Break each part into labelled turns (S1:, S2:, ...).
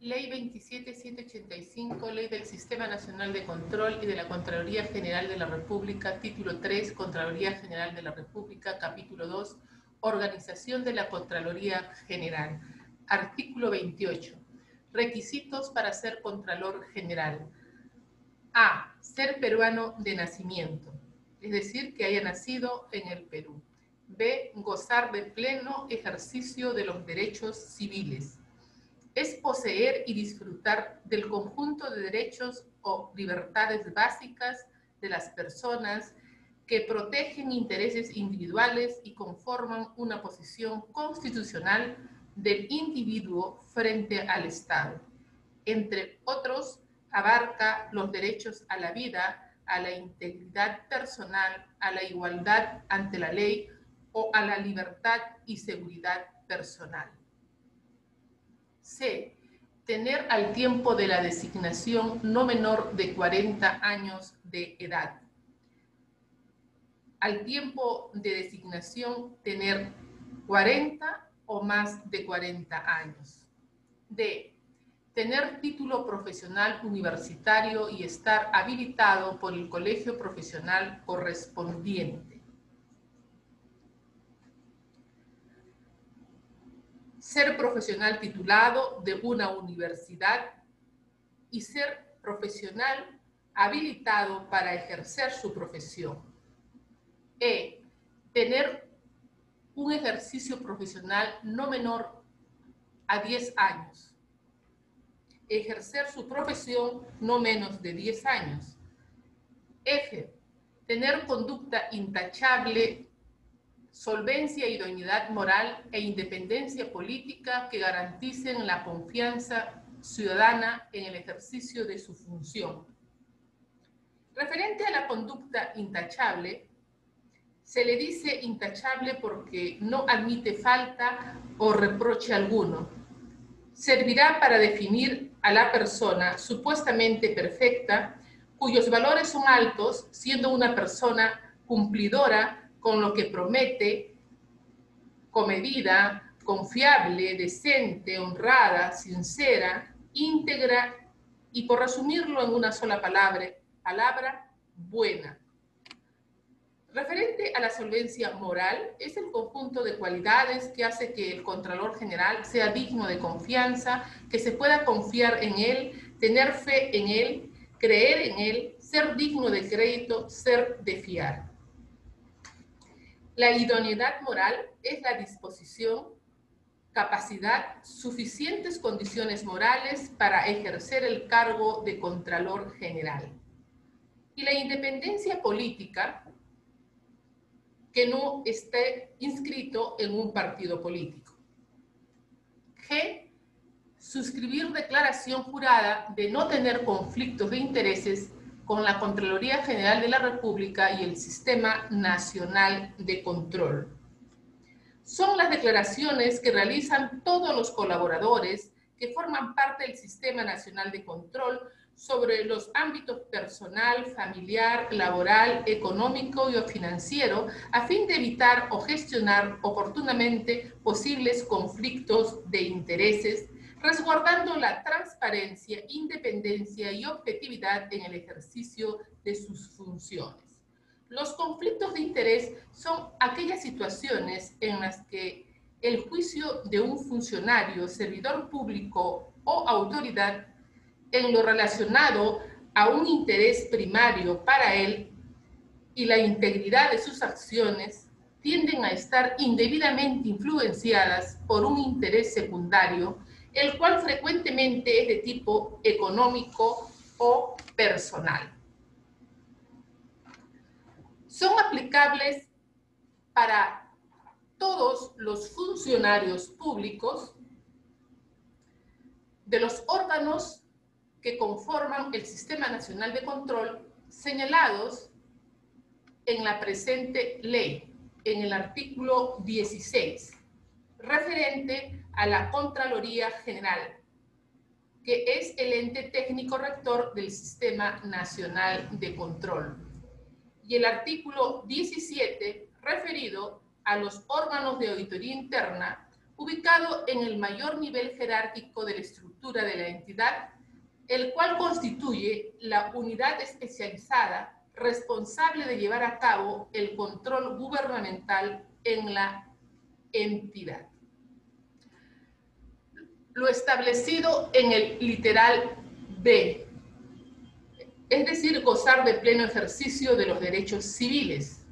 S1: Ley 27785, Ley del Sistema Nacional de Control y de la Contraloría General de la República, Título 3, Contraloría General de la República, Capítulo 2, Organización de la Contraloría General. Artículo 28. Requisitos para ser Contralor General. A. Ser peruano de nacimiento, es decir, que haya nacido en el Perú. B. Gozar de pleno ejercicio de los derechos civiles es poseer y disfrutar del conjunto de derechos o libertades básicas de las personas que protegen intereses individuales y conforman una posición constitucional del individuo frente al Estado. Entre otros, abarca los derechos a la vida, a la integridad personal, a la igualdad ante la ley o a la libertad y seguridad personal. C. Tener al tiempo de la designación no menor de 40 años de edad. Al tiempo de designación tener 40 o más de 40 años. D. Tener título profesional universitario y estar habilitado por el colegio profesional correspondiente. Ser profesional titulado de una universidad y ser profesional habilitado para ejercer su profesión. E. Tener un ejercicio profesional no menor a 10 años. Ejercer su profesión no menos de 10 años. F. Tener conducta intachable solvencia, idoneidad moral e independencia política que garanticen la confianza ciudadana en el ejercicio de su función. Referente a la conducta intachable, se le dice intachable porque no admite falta o reproche alguno. Servirá para definir a la persona supuestamente perfecta, cuyos valores son altos, siendo una persona cumplidora con lo que promete, comedida, confiable, decente, honrada, sincera, íntegra y por resumirlo en una sola palabra, palabra buena. Referente a la solvencia moral, es el conjunto de cualidades que hace que el Contralor General sea digno de confianza, que se pueda confiar en él, tener fe en él, creer en él, ser digno de crédito, ser de fiar. La idoneidad moral es la disposición, capacidad, suficientes condiciones morales para ejercer el cargo de Contralor General. Y la independencia política, que no esté inscrito en un partido político. G. Suscribir declaración jurada de no tener conflictos de intereses con la Contraloría General de la República y el Sistema Nacional de Control. Son las declaraciones que realizan todos los colaboradores que forman parte del Sistema Nacional de Control sobre los ámbitos personal, familiar, laboral, económico y financiero a fin de evitar o gestionar oportunamente posibles conflictos de intereses resguardando la transparencia, independencia y objetividad en el ejercicio de sus funciones. Los conflictos de interés son aquellas situaciones en las que el juicio de un funcionario, servidor público o autoridad en lo relacionado a un interés primario para él y la integridad de sus acciones tienden a estar indebidamente influenciadas por un interés secundario el cual frecuentemente es de tipo económico o personal. Son aplicables para todos los funcionarios públicos de los órganos que conforman el Sistema Nacional de Control señalados en la presente ley, en el artículo 16, referente a la Contraloría General, que es el ente técnico rector del Sistema Nacional de Control. Y el artículo 17, referido a los órganos de auditoría interna, ubicado en el mayor nivel jerárquico de la estructura de la entidad, el cual constituye la unidad especializada responsable de llevar a cabo el control gubernamental en la entidad. Lo establecido en el literal B, es decir, gozar de pleno ejercicio de los derechos civiles.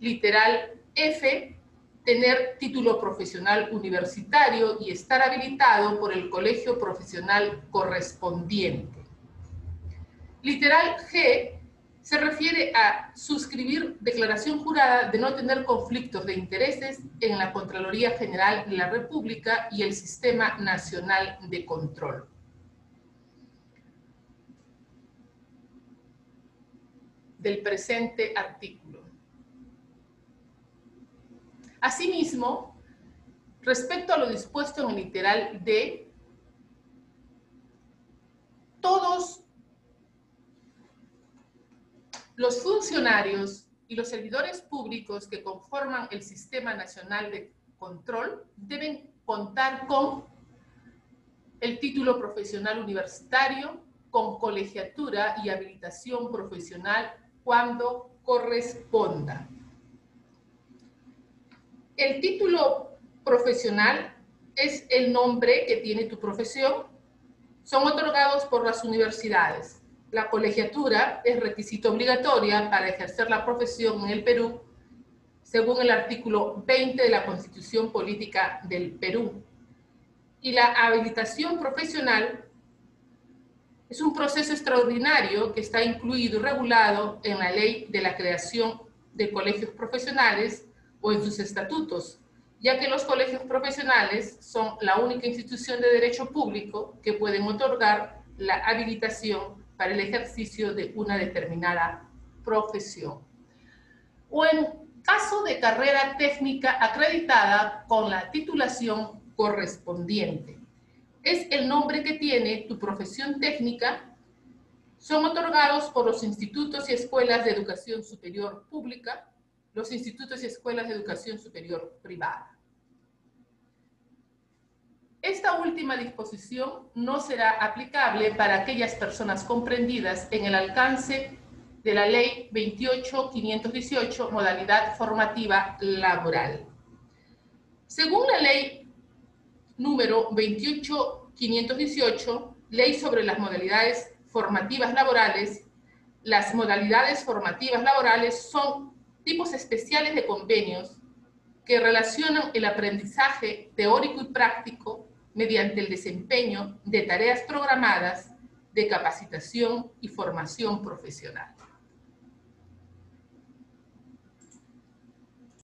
S1: Literal F, tener título profesional universitario y estar habilitado por el colegio profesional correspondiente. Literal G, se refiere a suscribir declaración jurada de no tener conflictos de intereses en la Contraloría General de la República y el Sistema Nacional de Control. del presente artículo. Asimismo, respecto a lo dispuesto en el literal D, todos los funcionarios y los servidores públicos que conforman el Sistema Nacional de Control deben contar con el título profesional universitario, con colegiatura y habilitación profesional cuando corresponda. El título profesional es el nombre que tiene tu profesión. Son otorgados por las universidades la colegiatura es requisito obligatoria para ejercer la profesión en el Perú, según el artículo 20 de la Constitución Política del Perú. Y la habilitación profesional es un proceso extraordinario que está incluido y regulado en la ley de la creación de colegios profesionales o en sus estatutos, ya que los colegios profesionales son la única institución de derecho público que pueden otorgar la habilitación para el ejercicio de una determinada profesión. O en caso de carrera técnica acreditada con la titulación correspondiente. Es el nombre que tiene tu profesión técnica. Son otorgados por los institutos y escuelas de educación superior pública, los institutos y escuelas de educación superior privada. Esta última disposición no será aplicable para aquellas personas comprendidas en el alcance de la Ley 28.518, modalidad formativa laboral. Según la Ley número 28.518, Ley sobre las modalidades formativas laborales, las modalidades formativas laborales son tipos especiales de convenios que relacionan el aprendizaje teórico y práctico mediante el desempeño de tareas programadas de capacitación y formación profesional.